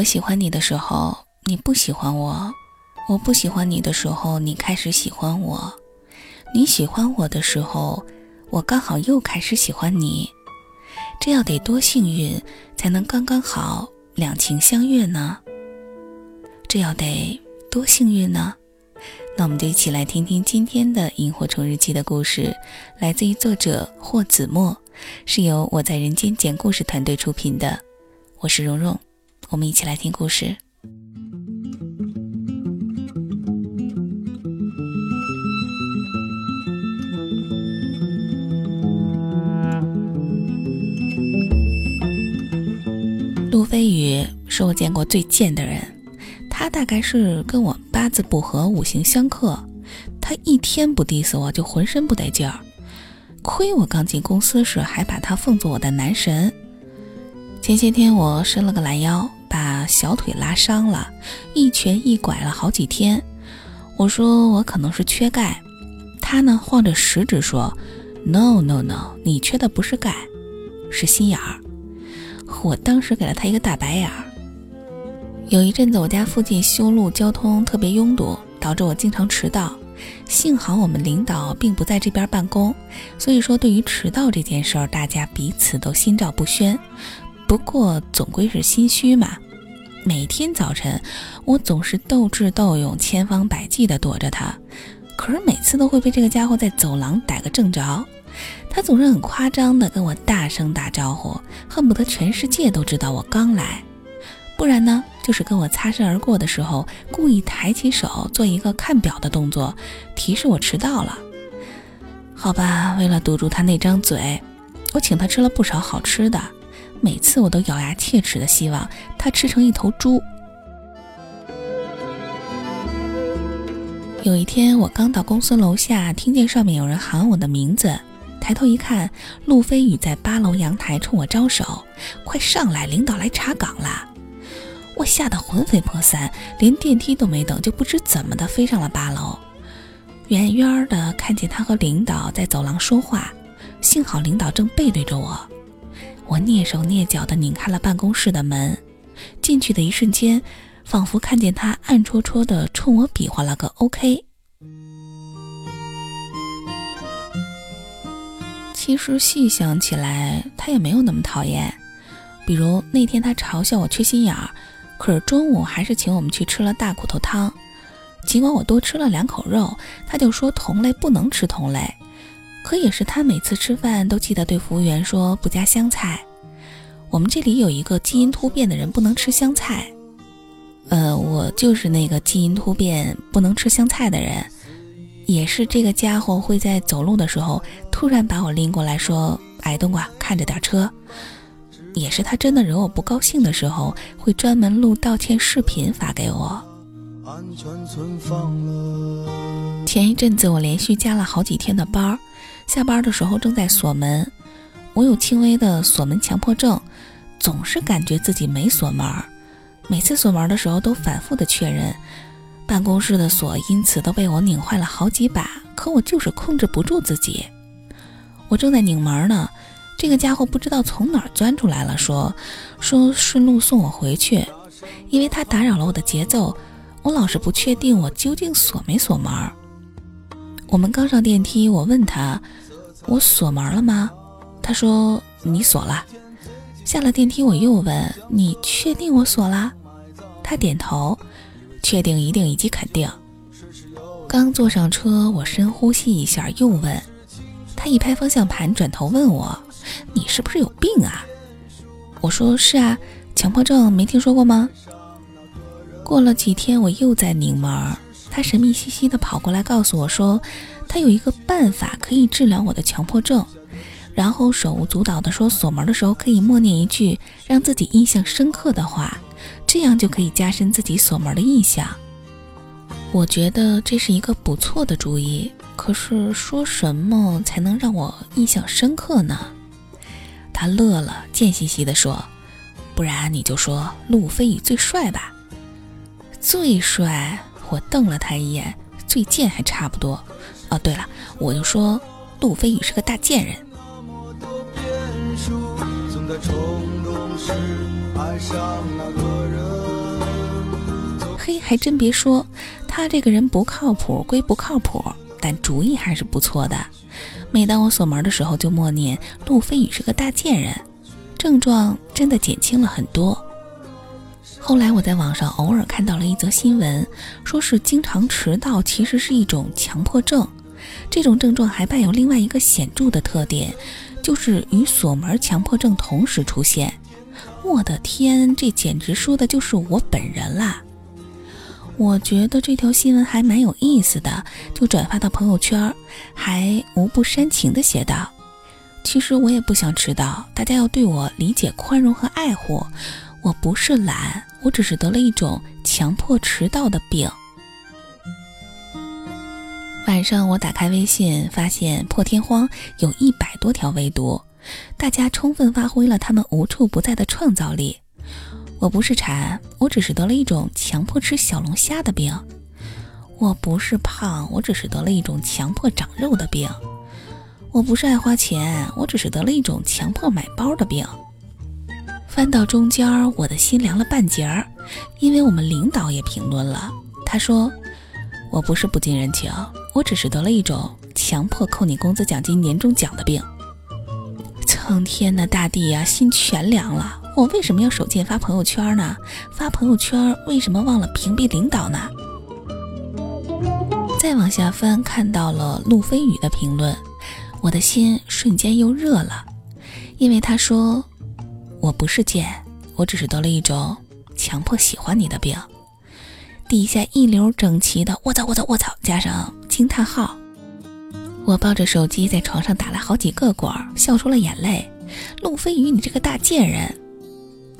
我喜欢你的时候，你不喜欢我；我不喜欢你的时候，你开始喜欢我；你喜欢我的时候，我刚好又开始喜欢你。这要得多幸运才能刚刚好两情相悦呢？这要得多幸运呢？那我们就一起来听听今天的《萤火虫日记》的故事，来自于作者霍子墨，是由我在人间讲故事团队出品的。我是蓉蓉。我们一起来听故事。陆飞宇是我见过最贱的人，他大概是跟我八字不合，五行相克。他一天不 diss 我就浑身不得劲儿，亏我刚进公司时还把他奉作我的男神。前些天我伸了个懒腰。把小腿拉伤了，一瘸一拐了好几天。我说我可能是缺钙，他呢晃着食指说：“No No No，你缺的不是钙，是心眼儿。”我当时给了他一个大白眼儿。有一阵子我家附近修路，交通特别拥堵，导致我经常迟到。幸好我们领导并不在这边办公，所以说对于迟到这件事儿，大家彼此都心照不宣。不过总归是心虚嘛。每天早晨，我总是斗智斗勇，千方百计地躲着他，可是每次都会被这个家伙在走廊逮个正着。他总是很夸张地跟我大声打招呼，恨不得全世界都知道我刚来。不然呢，就是跟我擦身而过的时候，故意抬起手做一个看表的动作，提示我迟到了。好吧，为了堵住他那张嘴，我请他吃了不少好吃的。每次我都咬牙切齿的希望他吃成一头猪。有一天，我刚到公司楼下，听见上面有人喊我的名字，抬头一看，陆飞宇在八楼阳台冲我招手：“快上来，领导来查岗了！”我吓得魂飞魄散，连电梯都没等，就不知怎么的飞上了八楼。远远的看见他和领导在走廊说话，幸好领导正背对着我。我蹑手蹑脚地拧开了办公室的门，进去的一瞬间，仿佛看见他暗戳戳地冲我比划了个 OK。其实细想起来，他也没有那么讨厌。比如那天他嘲笑我缺心眼儿，可是中午还是请我们去吃了大骨头汤。尽管我多吃了两口肉，他就说同类不能吃同类。可也是他每次吃饭都记得对服务员说不加香菜。我们这里有一个基因突变的人不能吃香菜，呃，我就是那个基因突变不能吃香菜的人，也是这个家伙会在走路的时候突然把我拎过来说：“矮冬瓜，看着点车。”也是他真的惹我不高兴的时候会专门录道歉视频发给我。前一阵子我连续加了好几天的班儿。下班的时候正在锁门，我有轻微的锁门强迫症，总是感觉自己没锁门，每次锁门的时候都反复的确认，办公室的锁因此都被我拧坏了好几把，可我就是控制不住自己。我正在拧门呢，这个家伙不知道从哪儿钻出来了，说说顺路送我回去，因为他打扰了我的节奏，我老是不确定我究竟锁没锁门。我们刚上电梯，我问他。我锁门了吗？他说你锁了。下了电梯，我又问你确定我锁了？他点头，确定、一定以及肯定。刚坐上车，我深呼吸一下，又问他，一拍方向盘，转头问我：“你是不是有病啊？”我说：“是啊，强迫症没听说过吗？”过了几天，我又在拧门，他神秘兮兮的跑过来告诉我说。他有一个办法可以治疗我的强迫症，然后手舞足蹈地说锁门的时候可以默念一句让自己印象深刻的话，这样就可以加深自己锁门的印象。我觉得这是一个不错的主意，可是说什么才能让我印象深刻呢？他乐了，贱兮兮地说：“不然你就说路飞宇最帅吧。”最帅？我瞪了他一眼，最贱还差不多。哦，对了，我就说路飞宇是个大贱。人。嘿，还真别说，他这个人不靠谱归不靠谱，但主意还是不错的。每当我锁门的时候，就默念路飞宇是个大贱人，症状真的减轻了很多。后来我在网上偶尔看到了一则新闻，说是经常迟到其实是一种强迫症，这种症状还伴有另外一个显著的特点，就是与锁门强迫症同时出现。我的天，这简直说的就是我本人啦！我觉得这条新闻还蛮有意思的，就转发到朋友圈，还无不煽情的写道：“其实我也不想迟到，大家要对我理解、宽容和爱护。我不是懒，我只是得了一种强迫迟到的病。”晚上我打开微信，发现破天荒有一百多条未读。大家充分发挥了他们无处不在的创造力。我不是馋，我只是得了一种强迫吃小龙虾的病。我不是胖，我只是得了一种强迫长肉的病。我不是爱花钱，我只是得了一种强迫买包的病。翻到中间，我的心凉了半截儿，因为我们领导也评论了。他说：“我不是不近人情，我只是得了一种强迫扣你工资、奖金、年终奖的病。”苍天呐，大地呀，心全凉了。我为什么要手贱发朋友圈呢？发朋友圈为什么忘了屏蔽领导呢？再往下翻，看到了路飞宇的评论，我的心瞬间又热了，因为他说我不是贱，我只是得了一种强迫喜欢你的病。底下一流整齐的我操我操我操，加上惊叹号。我抱着手机在床上打了好几个滚，笑出了眼泪。陆飞宇，你这个大贱人！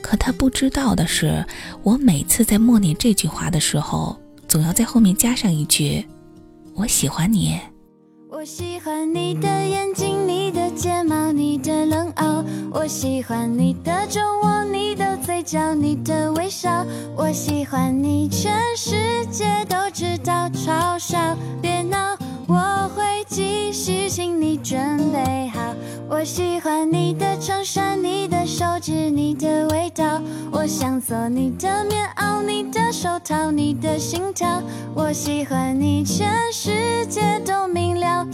可他不知道的是，我每次在默念这句话的时候，总要在后面加上一句：“我喜欢你。”我喜欢你的眼睛，你的睫毛，你的冷傲。我喜欢你的酒窝，你的嘴角，你的微笑。我喜欢你，全世界都知道，嘲笑，别闹。我会继续，请你准备好。我喜欢你的衬衫，你的手指，你的味道。我想做你的棉袄，你的手套，你的心跳。我喜欢你，全世界都明了，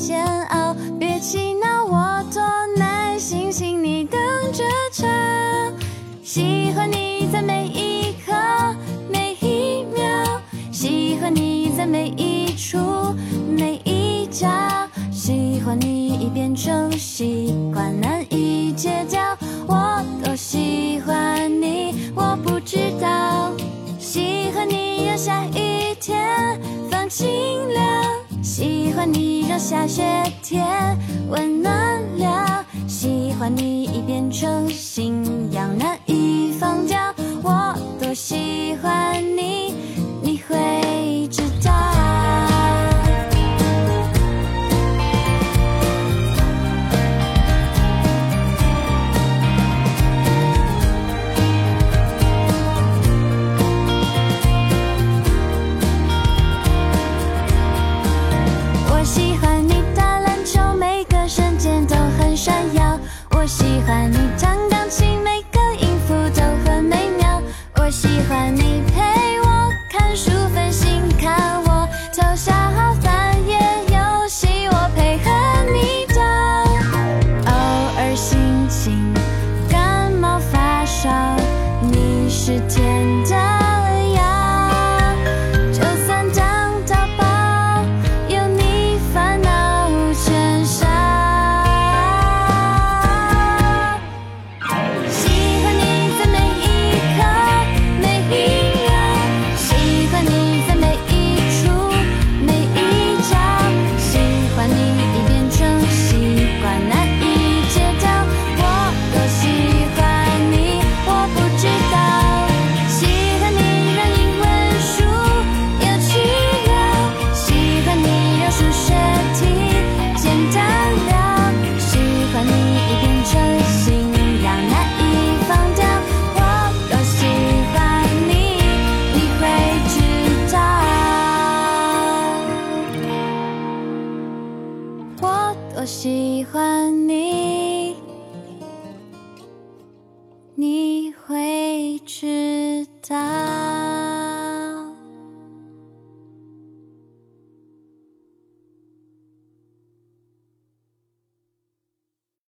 晴凉，喜欢你让下雪天温暖了。喜欢你已变成信仰，难以放掉。我多喜欢喜欢你，你会知道。